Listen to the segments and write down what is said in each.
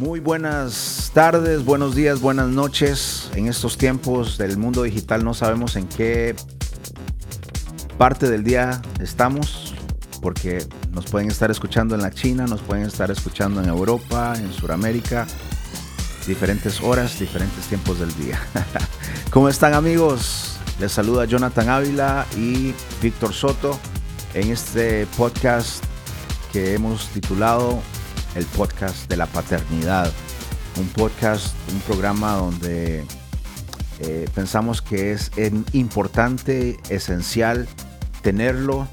Muy buenas tardes, buenos días, buenas noches. En estos tiempos del mundo digital no sabemos en qué parte del día estamos, porque nos pueden estar escuchando en la China, nos pueden estar escuchando en Europa, en Sudamérica, diferentes horas, diferentes tiempos del día. ¿Cómo están amigos? Les saluda Jonathan Ávila y Víctor Soto en este podcast que hemos titulado el podcast de la paternidad. Un podcast, un programa donde eh, pensamos que es importante, esencial tenerlo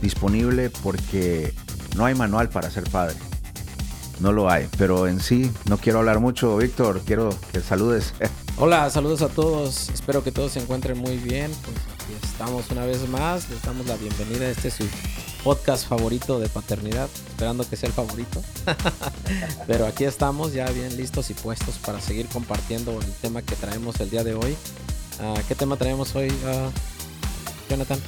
disponible porque no hay manual para ser padre. No lo hay, pero en sí no quiero hablar mucho, Víctor, quiero que saludes. Hola, saludos a todos, espero que todos se encuentren muy bien. Pues estamos una vez más, les damos la bienvenida a este su podcast favorito de paternidad, esperando que sea el favorito. Pero aquí estamos ya bien listos y puestos para seguir compartiendo el tema que traemos el día de hoy. Ah, ¿Qué tema traemos hoy, uh, Jonathan?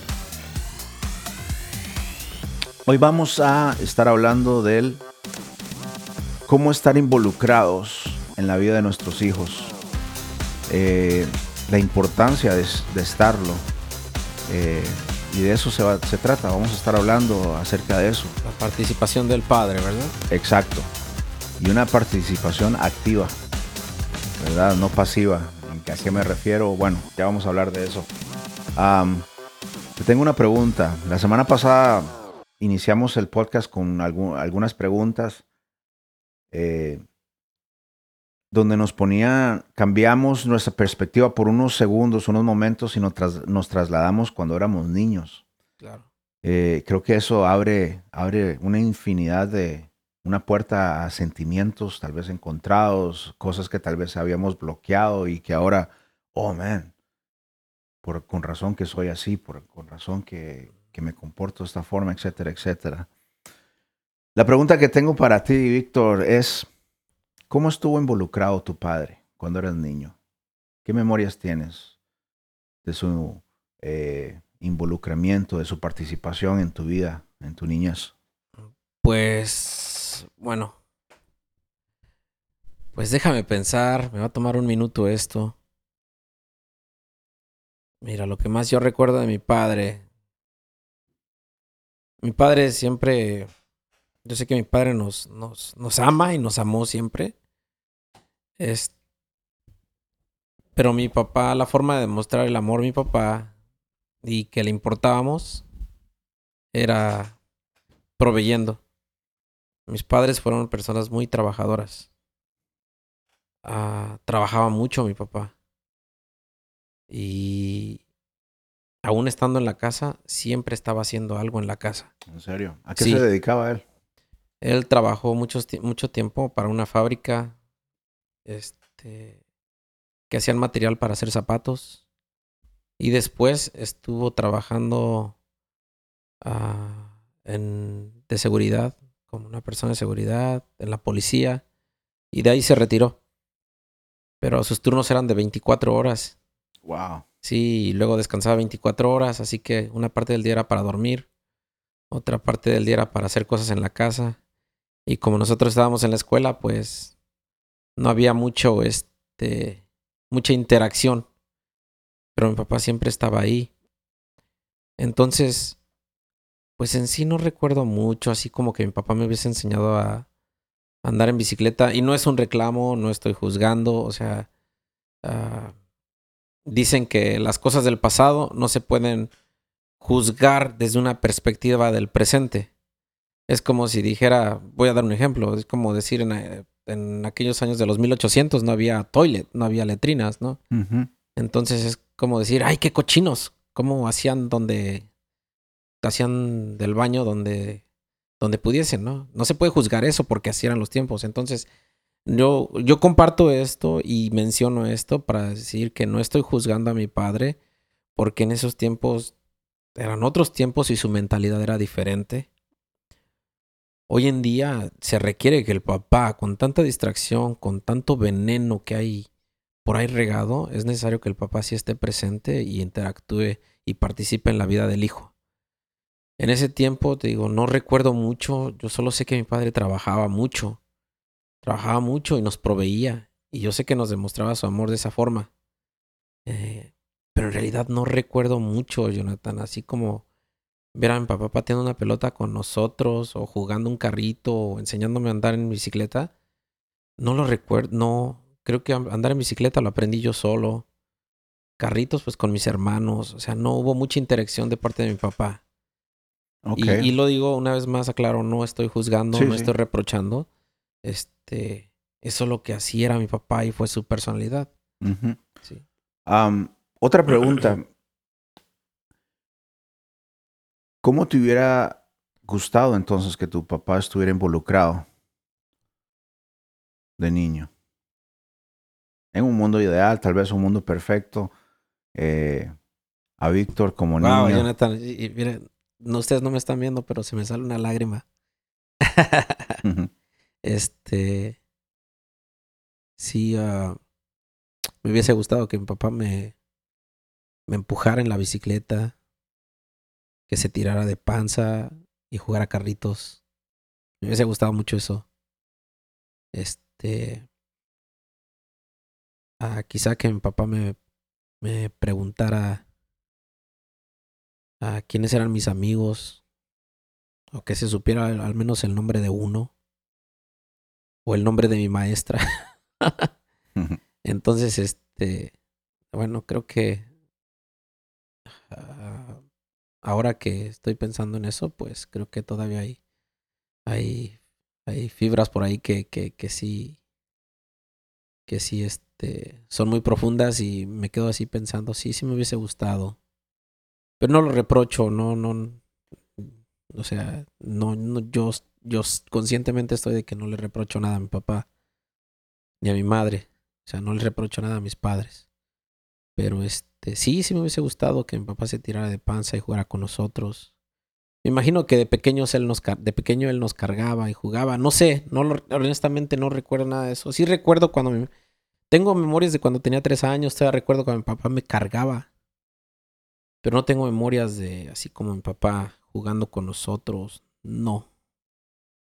Hoy vamos a estar hablando del cómo estar involucrados en la vida de nuestros hijos, eh, la importancia de, estarlo. Eh, y de eso se, se trata, vamos a estar hablando acerca de eso. La participación del padre, ¿verdad? Exacto. Y una participación activa, ¿verdad? No pasiva. ¿A qué me refiero? Bueno, ya vamos a hablar de eso. te tengo una pregunta. La semana pasada iniciamos el podcast con algunas preguntas eh, donde nos ponía, cambiamos nuestra perspectiva por unos segundos, unos momentos y nos, nos trasladamos cuando éramos niños. Claro. Eh, creo que eso abre, abre una infinidad de, una puerta a sentimientos tal vez encontrados, cosas que tal vez habíamos bloqueado y que ahora, oh man, por, con razón que soy así, por, con razón que, que me comporto de esta forma, etcétera, etcétera. La pregunta que tengo para ti, Víctor, es, ¿cómo estuvo involucrado tu padre cuando eras niño? ¿Qué memorias tienes de su eh, involucramiento, de su participación en tu vida, en tu niñez? Pues, bueno, pues déjame pensar, me va a tomar un minuto esto. Mira, lo que más yo recuerdo de mi padre mi padre siempre, yo sé que mi padre nos, nos, nos ama y nos amó siempre. Es, pero mi papá, la forma de demostrar el amor de mi papá y que le importábamos era proveyendo. Mis padres fueron personas muy trabajadoras. Ah, trabajaba mucho mi papá. Y aún estando en la casa, siempre estaba haciendo algo en la casa. ¿En serio? ¿A qué se dedicaba él? Él trabajó mucho, mucho tiempo para una fábrica este, que hacían material para hacer zapatos. Y después estuvo trabajando uh, en, de seguridad, como una persona de seguridad, en la policía. Y de ahí se retiró. Pero sus turnos eran de 24 horas. Wow. Sí, y luego descansaba 24 horas, así que una parte del día era para dormir, otra parte del día era para hacer cosas en la casa. Y como nosotros estábamos en la escuela, pues no había mucho, este, mucha interacción. Pero mi papá siempre estaba ahí. Entonces, pues en sí no recuerdo mucho, así como que mi papá me hubiese enseñado a andar en bicicleta. Y no es un reclamo, no estoy juzgando, o sea, uh, dicen que las cosas del pasado no se pueden juzgar desde una perspectiva del presente. Es como si dijera, voy a dar un ejemplo, es como decir en, aquellos años de los 1800 no había toilet, no había letrinas, ¿no? Entonces es como decir, ay, qué cochinos, cómo hacían donde, hacían del baño donde, donde pudiesen, ¿no? No se puede juzgar eso porque así eran los tiempos. Entonces, yo, yo comparto esto y menciono esto para decir que no estoy juzgando a mi padre, porque en esos tiempos eran otros tiempos y su mentalidad era diferente. Hoy en día se requiere que el papá, con tanta distracción, con tanto veneno que hay por ahí regado, es necesario que el papá sí esté presente y interactúe y participe en la vida del hijo. En ese tiempo, te digo, no recuerdo mucho, yo solo sé que mi padre trabajaba mucho trabajaba mucho y nos proveía. Y yo sé que nos demostraba su amor de esa forma. Eh, pero en realidad no recuerdo mucho, Jonathan, así como ver a mi papá pateando una pelota con nosotros o jugando un carrito o enseñándome a andar en bicicleta. No lo recuerdo, no. Creo que andar en bicicleta lo aprendí yo solo. Carritos, pues con mis hermanos. O sea, no hubo mucha interacción de parte de mi papá. Y, lo digo una vez más, aclaro, no estoy juzgando, no estoy reprochando. Este, eso lo que hacía era mi papá y fue su personalidad. sí. otra pregunta. ¿Cómo te hubiera gustado entonces que tu papá estuviera involucrado de niño? En un mundo ideal, tal vez un mundo perfecto. Eh, a Víctor como niño. Jonathan, y, miren, no, ustedes no me están viendo, pero se me sale una lágrima. este. Sí, uh, me hubiese gustado que mi papá me, me empujara en la bicicleta, que se tirara de panza y jugara carritos. Me hubiese gustado mucho eso. Este. Uh, quizá que mi papá me, me preguntara a quiénes eran mis amigos, o que se supiera al menos el nombre de uno, o el nombre de mi maestra. Entonces, este, bueno, creo que ah, ahora que estoy pensando en eso, pues creo que todavía hay, hay, hay fibras por ahí que, que, que sí, que sí, este, son muy profundas y me quedo así pensando, sí, sí me hubiese gustado pero no lo reprocho, no, no. O sea, no, no, yo, yo conscientemente estoy de que no le reprocho nada a mi papá ni a mi madre. O sea, no le reprocho nada a mis padres. Pero este, sí, sí me hubiese gustado que mi papá se tirara de panza y jugara con nosotros. Me imagino que de pequeños él nos de pequeño él nos cargaba y jugaba. No sé, no honestamente no recuerdo nada de eso. Sí recuerdo cuando tengo memorias de cuando tenía tres años. Todavía recuerdo cuando mi papá me cargaba pero no tengo memorias de así como mi papá jugando con nosotros. No.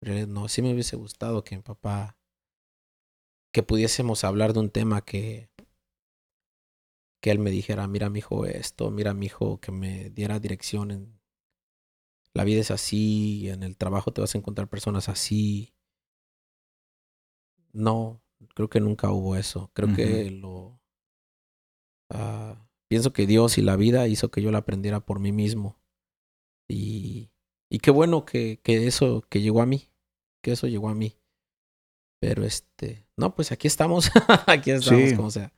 No, sí me hubiese gustado que mi papá que pudiésemos hablar de un tema que que él me dijera, mira mi hijo esto, mira mi hijo que me diera dirección en la vida es así, en el trabajo te vas a encontrar personas así. No, creo que nunca hubo eso. Creo que lo uh, pienso que Dios y la vida hizo que yo la aprendiera por mí mismo. Y, y qué bueno que, que eso, que llegó a mí, que eso llegó a mí. Pero este, no, pues aquí estamos, aquí estamos, como sea.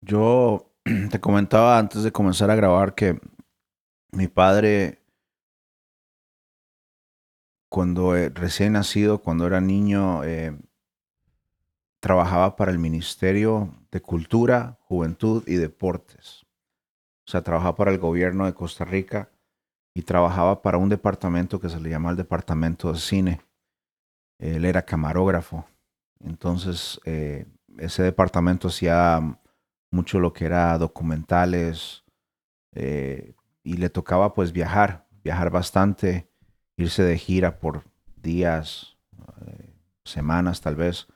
Yo te comentaba antes de comenzar a grabar que mi padre, cuando eh, recién nacido, cuando era niño, eh, trabajaba para el Ministerio de Cultura, Juventud y Deportes. O sea, trabajaba para el gobierno de Costa Rica y trabajaba para un departamento que se le llama el Departamento de Cine. Él era camarógrafo. Entonces, eh, ese departamento hacía mucho lo que era documentales eh, y le tocaba pues viajar, viajar bastante, irse de gira por días, eh, semanas tal vez.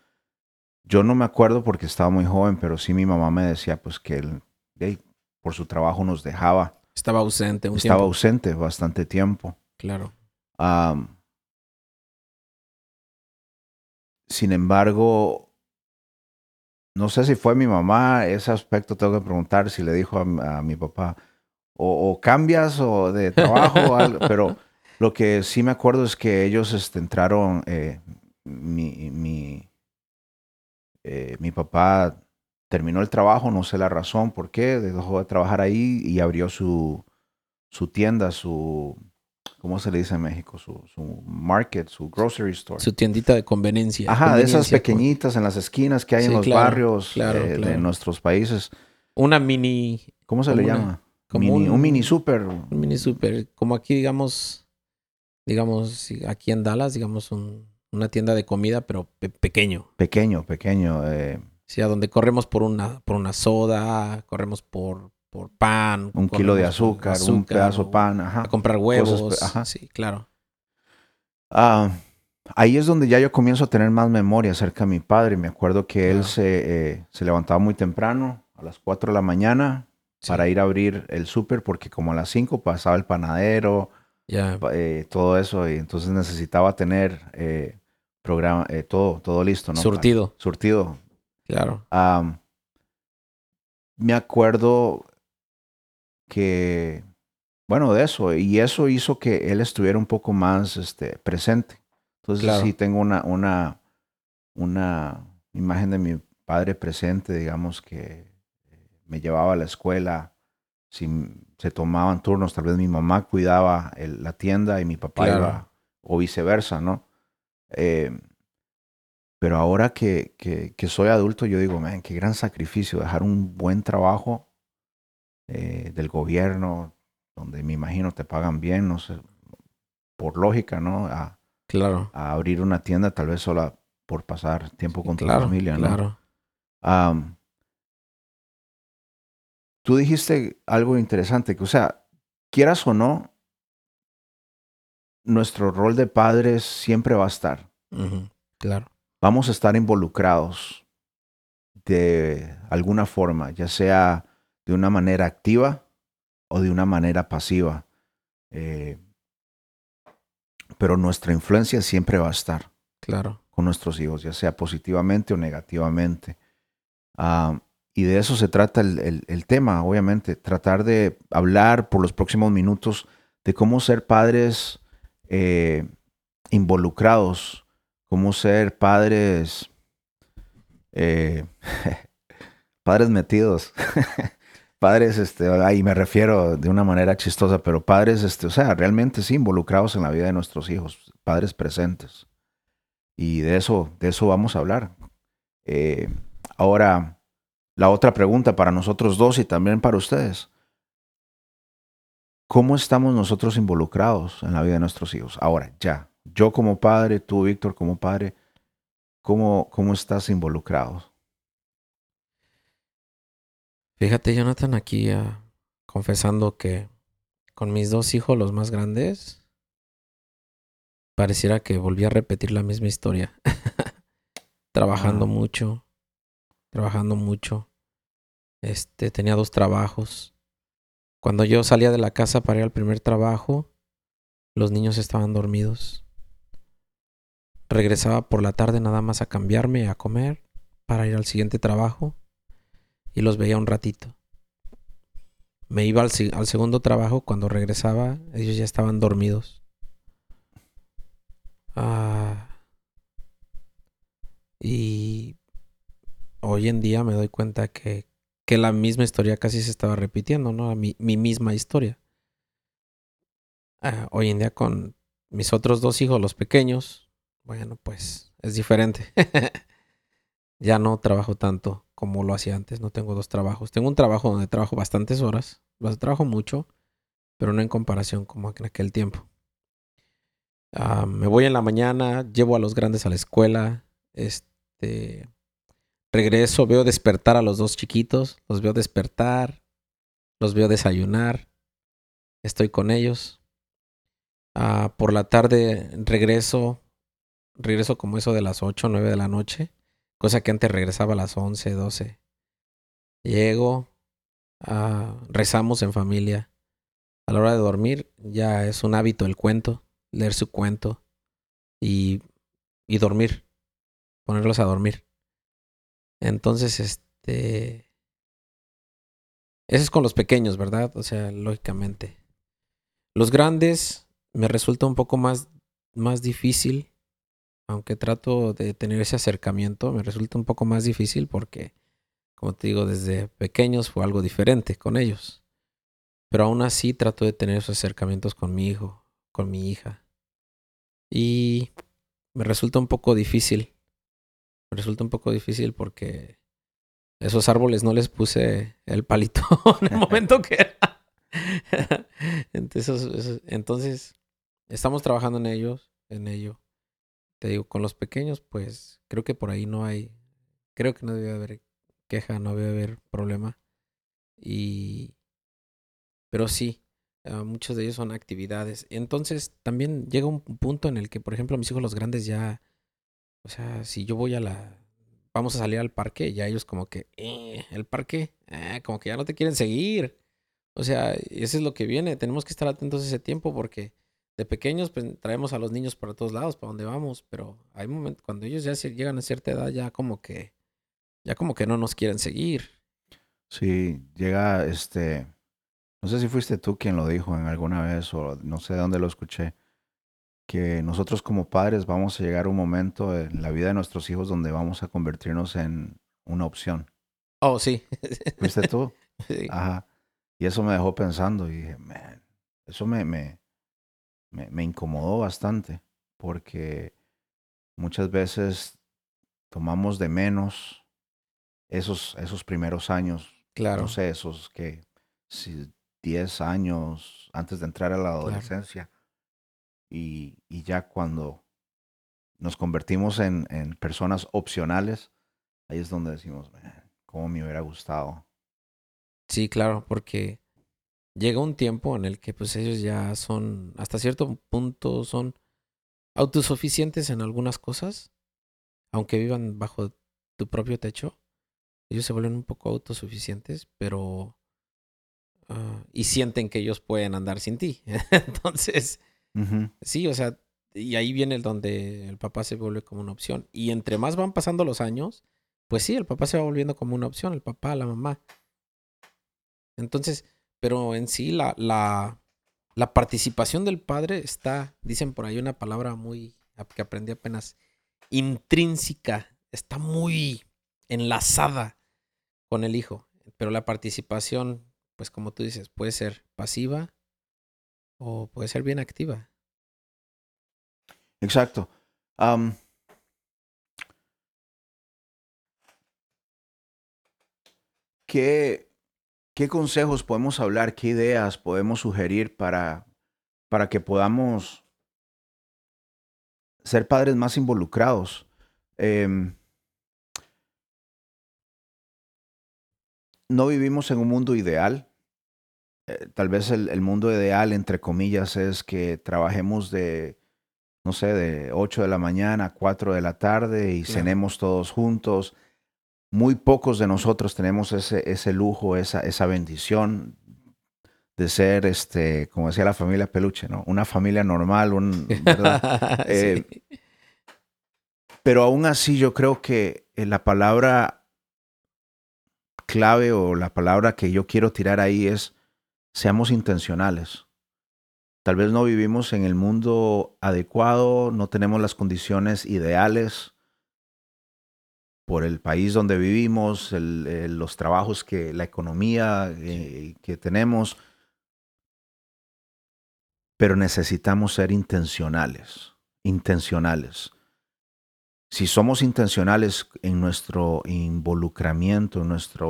Yo no me acuerdo porque estaba muy joven, pero sí mi mamá me decía pues que él por su trabajo nos dejaba. Estaba ausente un Estaba ausente bastante tiempo. Claro. sin embargo, no sé si fue mi mamá, ese aspecto tengo que preguntar si le dijo a, mi papá, o, cambias o de trabajo, pero lo que sí me acuerdo es que ellos este, entraron, eh, mi, mi, eh, mi papá terminó el trabajo, no sé la razón por qué, dejó de trabajar ahí y abrió su, su tienda, su, ¿cómo se le dice en México? Su, su market, su grocery store. Su tiendita de conveniencia. Ajá, de esas pequeñitas en las esquinas que hay en los barrios eh, de nuestros países. Una mini... ¿Cómo se le llama? Como un, un, mini super. Un mini super. Como aquí, digamos, digamos, aquí en Dallas, digamos, un, una tienda de comida, pero pequeño. Pequeño, pequeño. Eh. Sí, a donde corremos por una, por una soda, corremos por, por pan. Un kilo de azúcar, un pedazo de pan, ajá. A comprar huevos. ajá. Sí, claro. Ah, ahí es donde ya yo comienzo a tener más memoria acerca de mi padre. Me acuerdo que él se, eh, se levantaba muy temprano, a las 4 de la mañana, Sí. para ir a abrir el súper, porque como a las 5 pasaba el panadero, eh, todo eso, y entonces necesitaba tener eh, programa, eh, todo, todo listo, ¿no? surtido, Surtido. claro. Am, me acuerdo que, bueno, de eso, y eso hizo que él estuviera un poco más este, presente. Entonces Claro. sí tengo una, una, una imagen de mi padre presente, digamos, que eh, me llevaba a la escuela, si se tomaban turnos, tal vez mi mamá cuidaba el- la tienda y mi papá Claro. iba, o viceversa, ¿no? Eh, pero ahora que, que, que soy adulto, yo digo, man, qué gran sacrificio dejar un buen trabajo eh, del gobierno, donde me imagino te pagan bien, no sé, por lógica, ¿no? A, Claro. a abrir una tienda tal vez solo por pasar tiempo con claro, tu familia, ¿no? Claro. Tú dijiste algo interesante, que o sea, quieras o no, nuestro rol de padres siempre va a estar. Claro. Vamos a estar involucrados de alguna forma, ya sea de una manera activa o de una manera pasiva. Eh, pero nuestra influencia siempre va a estar Claro. con nuestros hijos, ya sea positivamente o negativamente. Ah, y de eso se trata el, el- el tema, obviamente, tratar de hablar por los próximos minutos de cómo ser padres eh, involucrados, cómo ser padres, eh, padres metidos, padres, este, ahí me refiero de una manera chistosa, pero padres, este, o sea, realmente sí involucrados en la vida de nuestros hijos, padres presentes. Y de eso, de eso vamos a hablar. Eh, ahora, la otra pregunta para nosotros dos y también para ustedes. ¿Cómo estamos nosotros involucrados en la vida de nuestros hijos? Ahora, ya. Yo como padre, tú, Víctor, como padre, ¿cómo, cómo estás involucrado? Fíjate, Jonathan, aquí ah, confesando que con mis dos hijos, los más grandes, pareciera que volví a repetir la misma historia. trabajando Ah. mucho, trabajando mucho. Este, tenía dos trabajos. Cuando yo salía de la casa para ir al primer trabajo, los niños estaban dormidos. Regresaba por la tarde nada más a cambiarme, a comer, para ir al siguiente trabajo y los veía un ratito. Me iba al, segundo trabajo, cuando regresaba, ellos ya estaban dormidos. Ah, y hoy en día me doy cuenta que, que la misma historia casi se estaba repitiendo, ¿no? Mi, mi misma historia. Ah, hoy en día con mis otros dos hijos, los pequeños, bueno, pues es diferente. ya no trabajo tanto como lo hacía antes, no tengo dos trabajos. Tengo un trabajo donde trabajo bastantes horas, trabajo mucho, pero no en comparación como en aquel tiempo. Ah, me voy en la mañana, llevo a los grandes a la escuela, este, regreso, veo despertar a los dos chiquitos, los veo despertar, los veo desayunar, estoy con ellos. Ah, por la tarde regreso, regreso como eso de las 8 o 9 de la noche, cosa que antes regresaba a las 11, 12. Llego, ah, rezamos en familia. A la hora de dormir ya es un hábito el cuento, leer su cuento y, y dormir, ponerlos a dormir. Entonces, este... Eso es con los pequeños, ¿verdad? O sea, lógicamente. Los grandes me resulta un poco más, más difícil, aunque trato de tener ese acercamiento, me resulta un poco más difícil porque, como te digo, desde pequeños fue algo diferente con ellos. Pero aún así trato de tener esos acercamientos con mi hijo, con mi hija. Y me resulta un poco difícil. Me resulta un poco difícil porque esos árboles no les puse el palito en el momento que era. entonces, entonces, estamos trabajando en ellos, en ello. Te digo, con los pequeños, pues creo que por ahí no hay, creo que no debe haber queja, no debe haber problema. Y, pero sí, Ah, muchos de ellos son actividades. Entonces también llega un punto en el que, por ejemplo, mis hijos los grandes ya, o sea, si yo voy a la, vamos a salir al parque, ya ellos como que, eh, el parque, eh, como que ya no te quieren seguir. O sea, eso es lo que viene. Tenemos que estar atentos ese tiempo porque de pequeños pues, traemos a los niños para todos lados, para donde vamos, pero hay momentos cuando ellos ya llegan a cierta edad ya como que ya como que no nos quieren seguir. Sí, llega este no sé si fuiste tú quien lo dijo en alguna vez o no sé de dónde lo escuché que nosotros como padres vamos a llegar a un momento en la vida de nuestros hijos donde vamos a convertirnos en una opción. Oh, sí. ¿Fuiste tú? Sí. Ajá. Y eso me dejó pensando y dije, man, eso me, me, me, incomodó bastante porque muchas veces tomamos de menos esos, esos primeros años. Claro. No sé, esos que si 10 años antes de entrar a la adolescencia. Y, y, ya cuando nos convertimos en, en, personas opcionales, ahí es donde decimos, ¿cómo me hubiera gustado Sí, claro, porque llega un tiempo en el que pues ellos ya son, hasta cierto punto, son autosuficientes en algunas cosas, aunque vivan bajo tu propio techo. Ellos se vuelven un poco autosuficientes, pero... Ah, y sienten que ellos pueden andar sin ti. Entonces, sí, o sea, y ahí viene el donde el papá se vuelve como una opción. Y entre más van pasando los años, pues sí, el papá se va volviendo como una opción, el papá, la mamá. Entonces, pero en sí la, la, participación del padre está, dicen por ahí una palabra muy que aprendí apenas, intrínseca, está muy enlazada con el hijo. Pero la participación, pues como tú dices, puede ser pasiva o puede ser bien activa. Exacto. ¿Qué, ¿Qué consejos podemos hablar? ¿Qué ideas podemos sugerir para, para que podamos ser padres más involucrados? Em, no vivimos en un mundo ideal. Eh, tal vez el, mundo ideal, entre comillas, es que trabajemos de, no sé, de 8 de la mañana a 4 de la tarde y cenemos todos juntos muy pocos de nosotros tenemos ese, ese lujo, esa, esa bendición de ser, este, como decía la familia Peluche, ¿no? Una familia normal, un, eh, pero aún así yo creo que eh, la palabra clave o la palabra que yo quiero tirar ahí es seamos intencionales. Tal vez no vivimos en el mundo adecuado, no tenemos las condiciones ideales, por el país donde vivimos, los trabajos que, la economía eh, que tenemos, pero necesitamos ser intencionales, intencionales. Si somos intencionales en nuestro involucramiento, en nuestra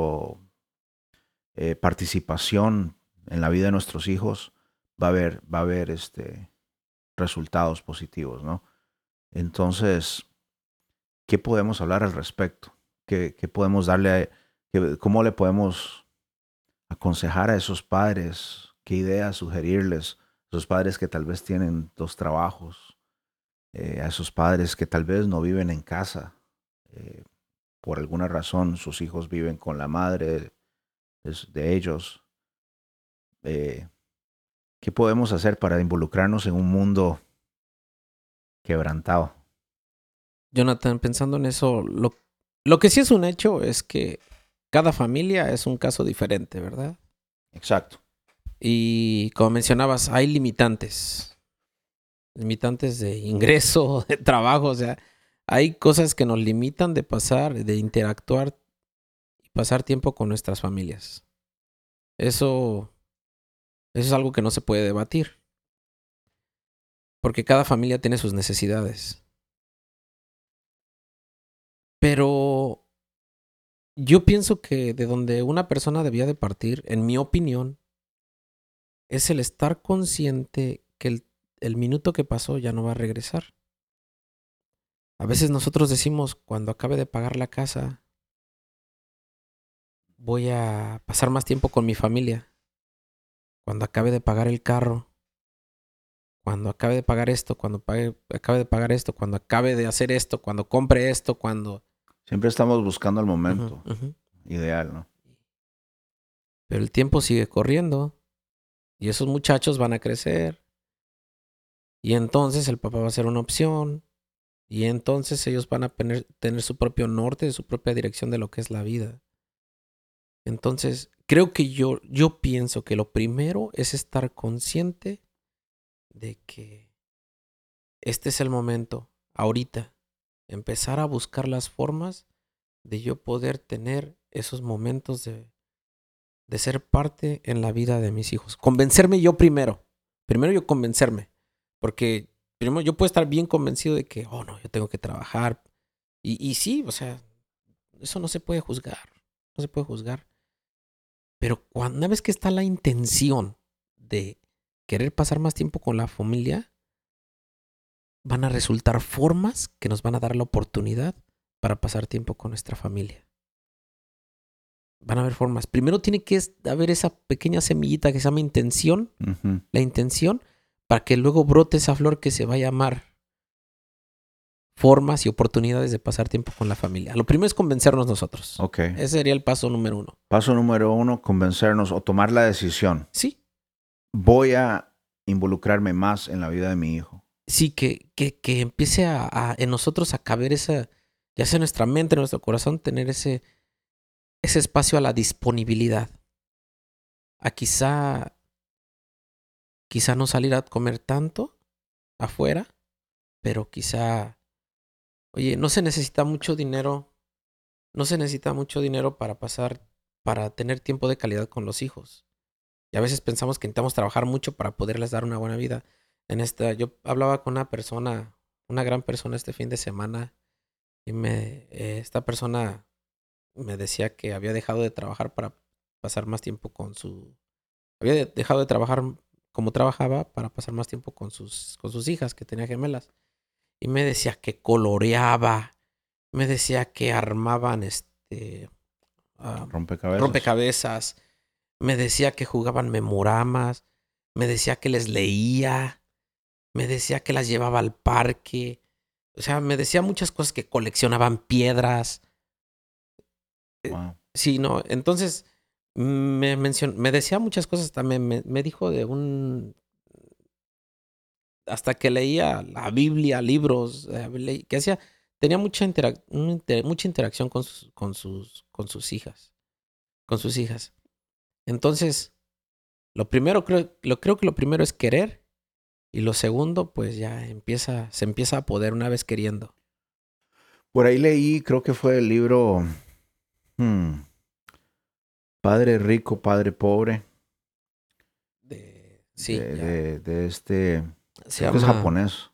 eh, participación en la vida de nuestros hijos, va a haber, va a haber este, resultados positivos, ¿no? Entonces, ¿qué podemos hablar al respecto? ¿Qué, podemos darle, cómo le podemos aconsejar a esos padres? ¿Qué ideas sugerirles? A esos padres que tal vez tienen dos trabajos, eh, a esos padres que tal vez no viven en casa. Eh, por alguna razón sus hijos viven con la madre de, ellos. Eh, ¿Qué podemos hacer para involucrarnos en un mundo quebrantado? Jonathan, pensando en eso, lo, lo que sí es un hecho es que cada familia es un caso diferente, ¿verdad? Exacto. Y como mencionabas, hay limitantes. Limitantes de ingreso, de trabajo, o sea, hay cosas que nos limitan de pasar, de interactuar y pasar tiempo con nuestras familias. Eso, eso es algo que no se puede debatir. Porque cada familia tiene sus necesidades. Pero yo pienso que de donde una persona debía de partir, en mi opinión, es el estar consciente que el, minuto que pasó ya no va a regresar. A veces nosotros decimos, cuando acabe de pagar la casa, voy a pasar más tiempo con mi familia. cuando acabe de pagar el carro, cuando acabe de pagar esto, cuando acabe de pagar esto, cuando acabe de hacer esto, cuando compre esto, cuando... Siempre estamos buscando el momento ideal, ¿no? Pero el tiempo sigue corriendo y esos muchachos van a crecer. Y entonces el papá va a ser una opción. Y entonces ellos van a tener, tener su propio norte, su propia dirección de lo que es la vida. Entonces, creo que yo, yo pienso que lo primero es estar consciente de que este es el momento, ahorita, empezar a buscar las formas de yo poder tener esos momentos de, de ser parte en la vida de mis hijos. Convencerme yo primero. Primero yo convencerme. Porque primero yo puedo estar bien convencido de que, oh no, yo tengo que trabajar. Y, y sí, o sea, eso no se puede juzgar. No se puede juzgar. Pero cuando, una vez que está la intención de querer pasar más tiempo con la familia, van a resultar formas que nos van a dar la oportunidad para pasar tiempo con nuestra familia. Van a haber formas. Primero tiene que haber esa pequeña semillita que se llama intención, la intención, para que luego brote esa flor que se va a llamar formas y oportunidades de pasar tiempo con la familia. Lo primero es convencernos nosotros. Ok. Ese sería el paso número uno. Paso número uno, convencernos o tomar la decisión. Sí, voy a involucrarme más en la vida de mi hijo. Sí, que, que, que empiece a, en nosotros a caber esa, ya sea nuestra mente, en nuestro corazón, tener ese, ese espacio a la disponibilidad. A quizá, quizá no salir a comer tanto afuera, pero quizá, oye, no se necesita mucho dinero, no se necesita mucho dinero para pasar, para tener tiempo de calidad con los hijos. Y a veces pensamos que necesitamos trabajar mucho para poderles dar una buena vida. En esta, yo hablaba con una persona, una gran persona este fin de semana, y me, eh, esta persona me decía que había dejado de trabajar para pasar más tiempo con su, había dejado de trabajar como trabajaba para pasar más tiempo con sus, con sus hijas que tenía gemelas. Y me decía que coloreaba, me decía que armaban este rompecabezas. rompecabezas me decía que jugaban memoramas, me decía que les leía, me decía que las llevaba al parque, o sea, me decía muchas cosas que coleccionaban piedras. Eh, sí, no, entonces me mencionó, me decía muchas cosas también, me, dijo de un hasta que leía la Biblia, libros, eh, que hacía, tenía mucha, mucha interacción con sus, con sus, con sus hijas, con sus hijas. Entonces, lo primero creo, lo, creo que lo primero es querer y lo segundo, pues ya empieza, se empieza a poder una vez queriendo. Por ahí leí, creo que fue el libro hmm, Padre Rico, Padre Pobre. De, sí. De, este. Se llama, es japonés.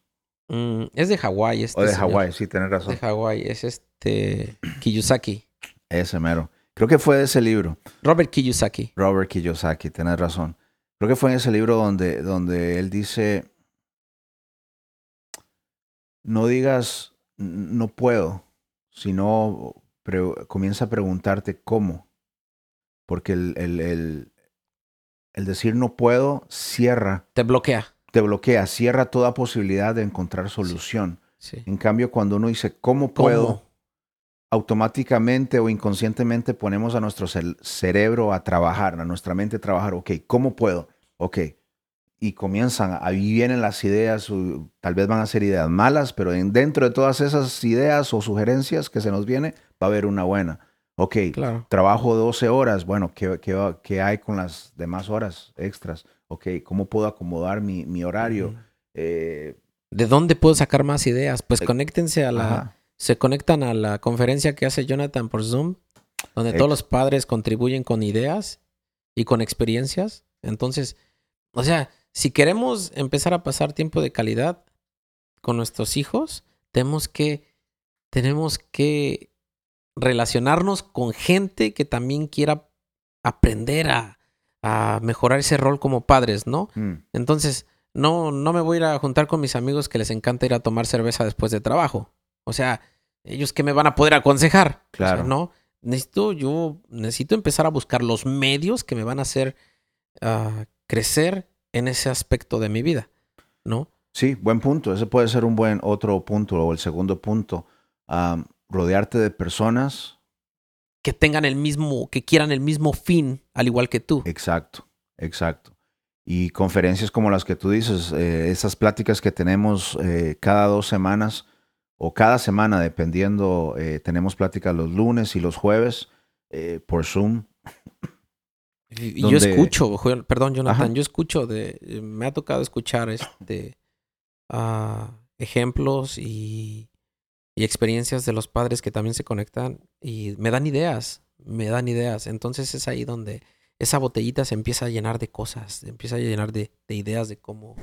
Mm, es de Hawái. Este o de Hawái, sí, tienes razón. De Hawái, es este. Kiyosaki. Ese mero. Creo que fue de ese libro. Robert Kiyosaki. Robert Kiyosaki, tienes razón. Creo que fue en ese libro donde, donde él dice, no digas no puedo, sino comienza a preguntarte cómo. Porque el, el, el, el, decir no puedo cierra. Te bloquea. Te bloquea, cierra toda posibilidad de encontrar solución. En cambio, cuando uno dice ¿cómo puedo? Automáticamente o inconscientemente ponemos a nuestro cerebro a trabajar, a nuestra mente a trabajar, ok, ¿cómo puedo? Ok. Y comienzan, ahí vienen las ideas, tal vez van a ser ideas malas, pero dentro de todas esas ideas o sugerencias que se nos viene, va a haber una buena. Ok, claro. trabajo 12 horas, bueno, ¿qué, qué, hay con las demás horas extras? Ok, ¿cómo puedo acomodar mi, mi horario? Eh, ¿De dónde puedo sacar más ideas? Pues eh, conéctense a la, se conectan a la conferencia que hace Jonathan por Zoom, donde todos los padres contribuyen con ideas y con experiencias. Entonces, o sea, si queremos empezar a pasar tiempo de calidad con nuestros hijos, tenemos que, tenemos que relacionarnos con gente que también quiera aprender a, a mejorar ese rol como padres, ¿no? Mm. Entonces, no, no me voy a ir a juntar con mis amigos que les encanta ir a tomar cerveza después de trabajo. O sea, ellos que me van a poder aconsejar. Claro. ¿No? Necesito, yo necesito empezar a buscar los medios que me van a hacer, ah, crecer en ese aspecto de mi vida, ¿no? Sí, buen punto. Ese puede ser un buen otro punto o el segundo punto. Am, rodearte de personas. Que tengan el mismo, que quieran el mismo fin, al igual que tú. Exacto, exacto. Y conferencias como las que tú dices, eh, esas pláticas que tenemos eh, cada dos semanas o cada semana, dependiendo, eh, tenemos pláticas los lunes y los jueves eh, por Zoom. Y yo escucho, perdón, Jonathan, Ajá. yo escucho de, eh, me ha tocado escuchar este ah, ejemplos y, y experiencias de los padres que también se conectan y me dan ideas, me dan ideas. Entonces es ahí donde esa botellita se empieza a llenar de cosas, se empieza a llenar de, de ideas de cómo,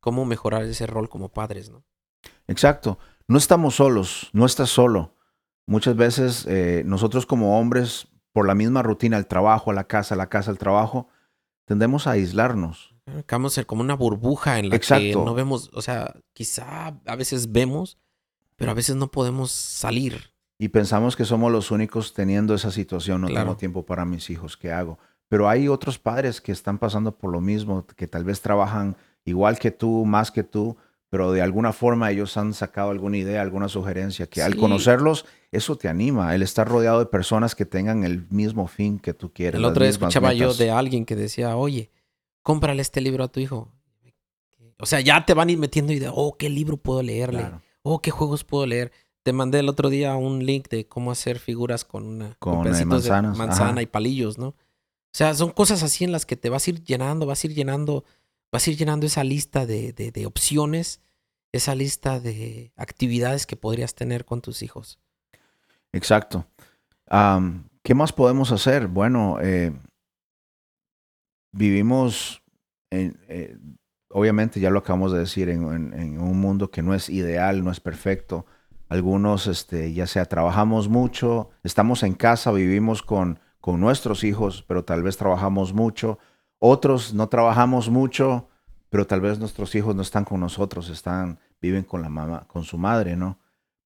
cómo mejorar ese rol como padres, ¿no? Exacto. No estamos solos, no estás solo. Muchas veces eh, nosotros como hombres, por la misma rutina, el trabajo, la casa, la casa, el trabajo, tendemos a aislarnos. Acabamos como una burbuja en la que Exacto. no vemos, o sea, quizá a veces vemos, pero a veces no podemos salir. Y pensamos que somos los únicos teniendo esa situación, no Claro. tengo tiempo para mis hijos, ¿qué hago? Pero hay otros padres que están pasando por lo mismo, que tal vez trabajan igual que tú, más que tú, pero de alguna forma ellos han sacado alguna idea, alguna sugerencia, que al conocerlos, eso te anima, el estar rodeado de personas que tengan el mismo fin que tú quieres. El otro día escuchaba yo de alguien que decía, oye, cómprale este libro a tu hijo. O sea, ya te van a ir metiendo ideas, oh, ¿qué libro puedo leerle? Claro. Oh, ¿qué juegos puedo leer? Te mandé el otro día un link de cómo hacer figuras con una Con, eh, pedacitos de manzanas, manzana ajá. y palillos, ¿no? O sea, son cosas así en las que te vas a ir llenando, vas a ir llenando, vas a ir llenando esa lista de, de, opciones, esa lista de actividades que podrías tener con tus hijos. Exacto. Am, ¿Qué más podemos hacer? Bueno, eh, vivimos, eh, obviamente ya lo acabamos de decir, en, en- en un mundo que no es ideal, no es perfecto. Algunos, este, ya sea trabajamos mucho, estamos en casa, vivimos con, con nuestros hijos, pero tal vez trabajamos mucho. Otros no trabajamos mucho, pero tal vez nuestros hijos no están con nosotros, están, viven con la mamá, con su madre, ¿no?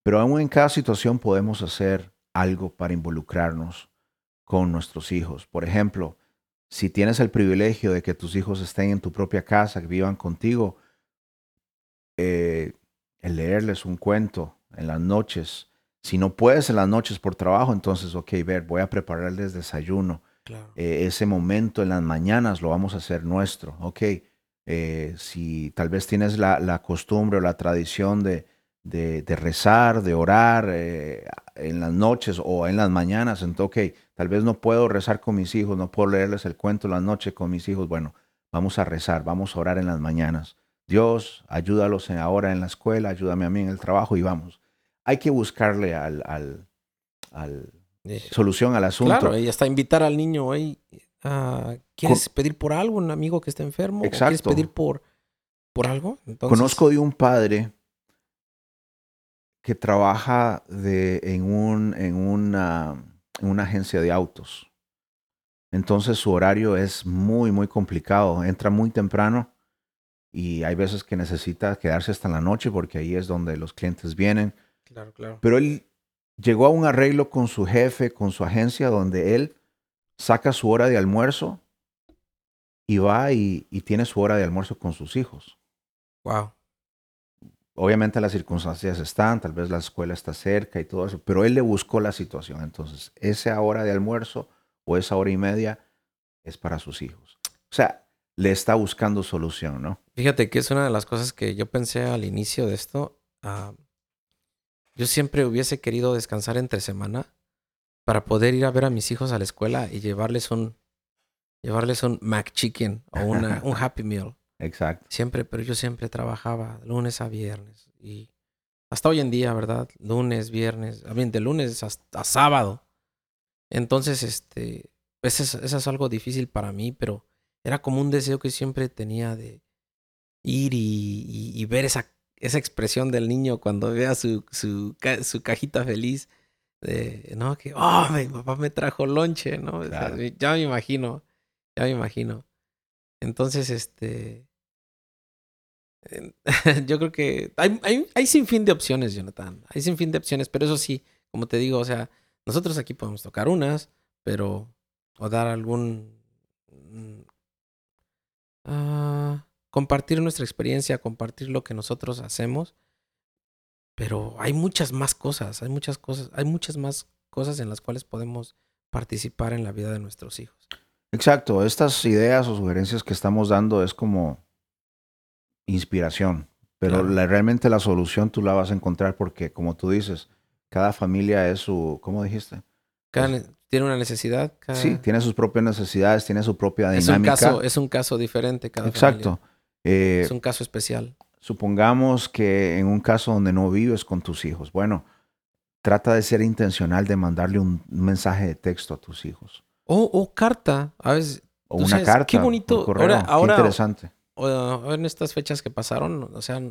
Pero aún en cada situación podemos hacer algo para involucrarnos con nuestros hijos. Por ejemplo, si tienes el privilegio de que tus hijos estén en tu propia casa, que vivan contigo, eh, el leerles un cuento en las noches. Si no puedes en las noches por trabajo, entonces, ok, ver, voy a prepararles desayuno. Eh, ese momento en las mañanas lo vamos a hacer nuestro. Ok, eh, si tal vez tienes la, la costumbre o la tradición de, de, rezar, de orar eh, en las noches o en las mañanas, entonces, ok, tal vez no puedo rezar con mis hijos, no puedo leerles el cuento en la noche con mis hijos. Bueno, vamos a rezar, vamos a orar en las mañanas. Dios, ayúdalos ahora en la escuela, ayúdame a mí en el trabajo y vamos. Hay que buscarle al, al, al Eh, solución al asunto. Claro, y hasta invitar al niño, "Oye, ah, ¿quieres pedir por algo? ¿Un amigo que está enfermo? ¿O ¿Quieres Exacto. pedir por, por algo? Entonces, Conozco de un padre que trabaja de, en, un, en, una, en una agencia de autos. Entonces su horario es muy, muy complicado. Entra muy temprano y hay veces que necesita quedarse hasta la noche porque ahí es donde los clientes vienen. Claro, claro. Pero él llegó a un arreglo con su jefe, con su agencia, donde él saca su hora de almuerzo y va y, y tiene su hora de almuerzo con sus hijos. Wow. Obviamente las circunstancias están, tal vez la escuela está cerca y todo eso, pero él le buscó la situación. Entonces, esa hora de almuerzo o esa hora y media es para sus hijos. O sea, le está buscando solución, ¿no? Fíjate que es una de las cosas que yo pensé al inicio de esto. ah, yo siempre hubiese querido descansar entre semana para poder ir a ver a mis hijos a la escuela y llevarles un llevarles un McChicken o una, un Happy Meal. Exacto. Siempre, pero yo siempre trabajaba lunes a viernes y hasta hoy en día, ¿verdad? Lunes, viernes, a bien, de lunes hasta sábado. Entonces, este, pues eso, eso es algo difícil para mí, pero era como un deseo que siempre tenía de ir y, y- y ver esa, esa expresión del niño cuando vea su, su, ca- su cajita feliz. De, ¿no? Que, oh, mi papá me trajo lonche, ¿no? O sea, Claro. ya me imagino, ya me imagino. Entonces, este, yo creo que hay, hay, hay sin fin de opciones, Jonathan. Hay sin fin de opciones, pero eso sí, como te digo, o sea, nosotros aquí podemos tocar unas, pero, o dar algún, ah, compartir nuestra experiencia, compartir lo que nosotros hacemos. Pero hay muchas más cosas, hay muchas cosas, hay muchas más cosas en las cuales podemos participar en la vida de nuestros hijos. Exacto, estas ideas o sugerencias que estamos dando es como inspiración, pero realmente la solución tú la vas a encontrar porque, como tú dices, cada familia es su, ¿cómo dijiste? Cada, tiene una necesidad. Sí, tiene sus propias necesidades, tiene su propia dinámica. Es un caso, es un caso diferente cada Exacto. Eh, es un caso especial. Supongamos que en un caso donde no vives con tus hijos, bueno, trata de ser intencional de mandarle un mensaje de texto a tus hijos. O, carta, a veces. O una carta. Qué bonito. ahora, ahora, qué interesante. en estas fechas que pasaron, o sea,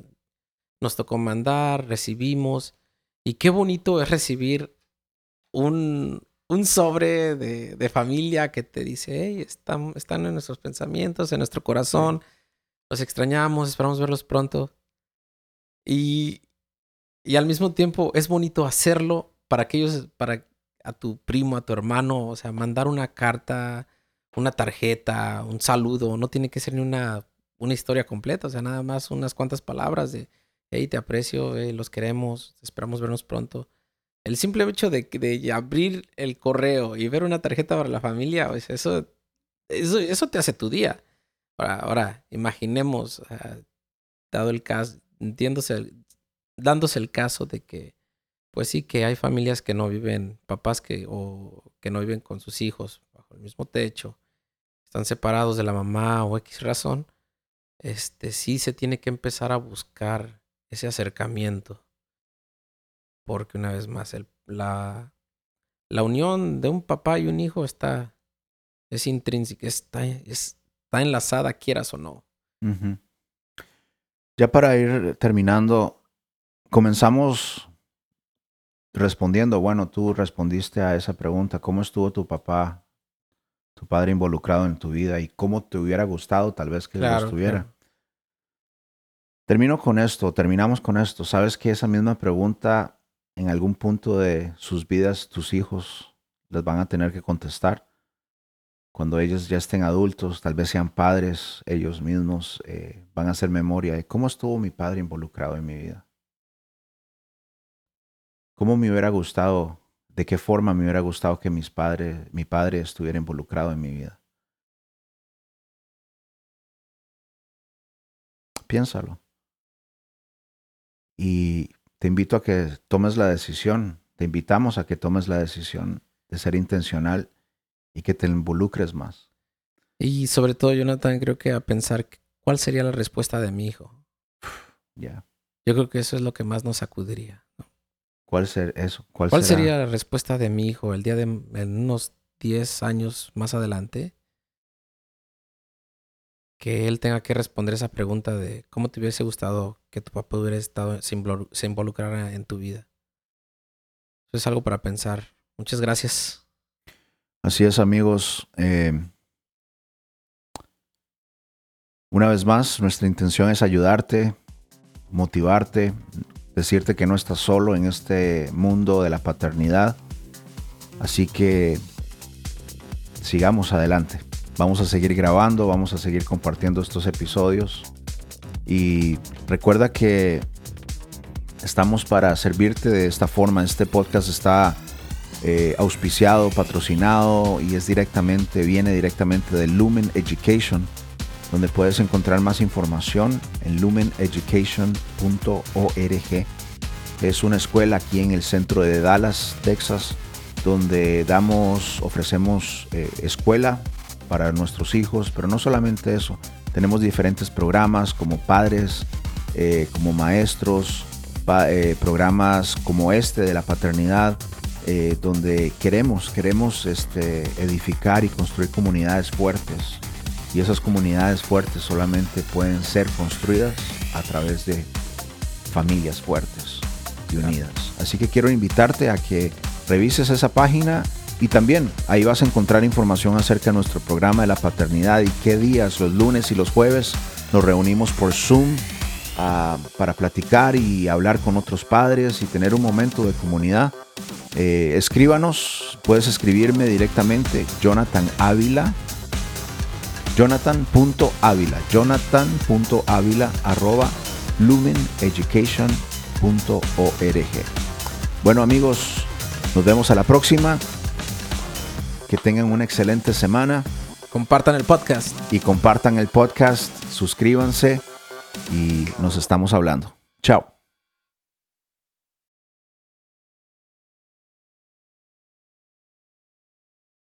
nos tocó mandar, recibimos. Y qué bonito es recibir un, un sobre de, familia que te dice, hey, están, están en nuestros pensamientos, en nuestro corazón, los extrañamos, esperamos verlos pronto. Y, y al mismo tiempo es bonito hacerlo para aquellos, para a tu primo, a tu hermano, o sea, mandar una carta, una tarjeta, un saludo, no tiene que ser ni una, una historia completa, o sea, nada más unas cuantas palabras de, hey, te aprecio, los queremos, esperamos vernos pronto. El simple hecho de, de, abrir el correo y ver una tarjeta para la familia, pues eso, eso, eso te hace tu día. Ahora, imaginemos, dado el caso, entiéndose, dándose el caso de que pues sí que hay familias que no viven, papás que, o que no viven con sus hijos bajo el mismo techo, están separados de la mamá o X razón, este sí se tiene que empezar a buscar ese acercamiento. Porque una vez más, el, la, la unión de un papá y un hijo está, es intrínseca, está, está enlazada, quieras o no. Ya para ir terminando, comenzamos respondiendo, bueno, tú respondiste a esa pregunta, ¿cómo estuvo tu papá, tu padre involucrado en tu vida y cómo te hubiera gustado tal vez que estuviera? Termino con esto, terminamos con esto. ¿Sabes que esa misma pregunta en algún punto de sus vidas tus hijos les van a tener que contestar? Cuando ellos ya estén adultos, tal vez sean padres, ellos mismos eh, van a hacer memoria de cómo estuvo mi padre involucrado en mi vida. ¿Cómo me hubiera gustado, de qué forma me hubiera gustado que mis padres, mi padre estuviera involucrado en mi vida? Piénsalo. Y te invito a que tomes la decisión, te invitamos a que tomes la decisión de ser intencional y que te involucres más. Y sobre todo, Jonathan, creo que a pensar cuál sería la respuesta de mi hijo. Ya. Yo creo que eso es lo que más nos sacudiría. ¿Cuál, ser eso? ¿Cuál, sería la respuesta de mi hijo el día de en unos 10 años más adelante? Que él tenga que responder esa pregunta de cómo te hubiese gustado que tu papá hubiera estado, se involucrara en tu vida. Eso es algo para pensar. Muchas gracias. Así es, amigos. Eh, una vez más, nuestra intención es ayudarte, motivarte, decirte que no estás solo en este mundo de la paternidad. Así que sigamos adelante. Vamos a seguir grabando, vamos a seguir compartiendo estos episodios. Y recuerda que estamos para servirte de esta forma. Este podcast está eh, auspiciado, patrocinado y es directamente, viene directamente de Lumen Education donde puedes encontrar más información en lumeneducation.org. Es una escuela aquí en el centro de Dallas, Texas, donde damos, ofrecemos eh, escuela para nuestros hijos, pero no solamente eso, tenemos diferentes programas como padres, eh, como maestros, programas como este de la paternidad, donde queremos, queremos este, edificar y construir comunidades fuertes y esas comunidades fuertes solamente pueden ser construidas a través de familias fuertes y unidas. Así que quiero invitarte a que revises esa página y también ahí vas a encontrar información acerca de nuestro programa de la paternidad y qué días, los lunes y los jueves, nos reunimos por Zoom ah, para platicar y hablar con otros padres y tener un momento de comunidad. Eh, escríbanos, puedes escribirme directamente, Jonathan Ávila Jonathan.ávila. Jonathan.ávila arroba lumeneducation.org. Bueno amigos, nos vemos a la próxima. Que tengan una excelente semana. Compartan el podcast. Y compartan el podcast. Suscríbanse. Y nos estamos hablando. Chao.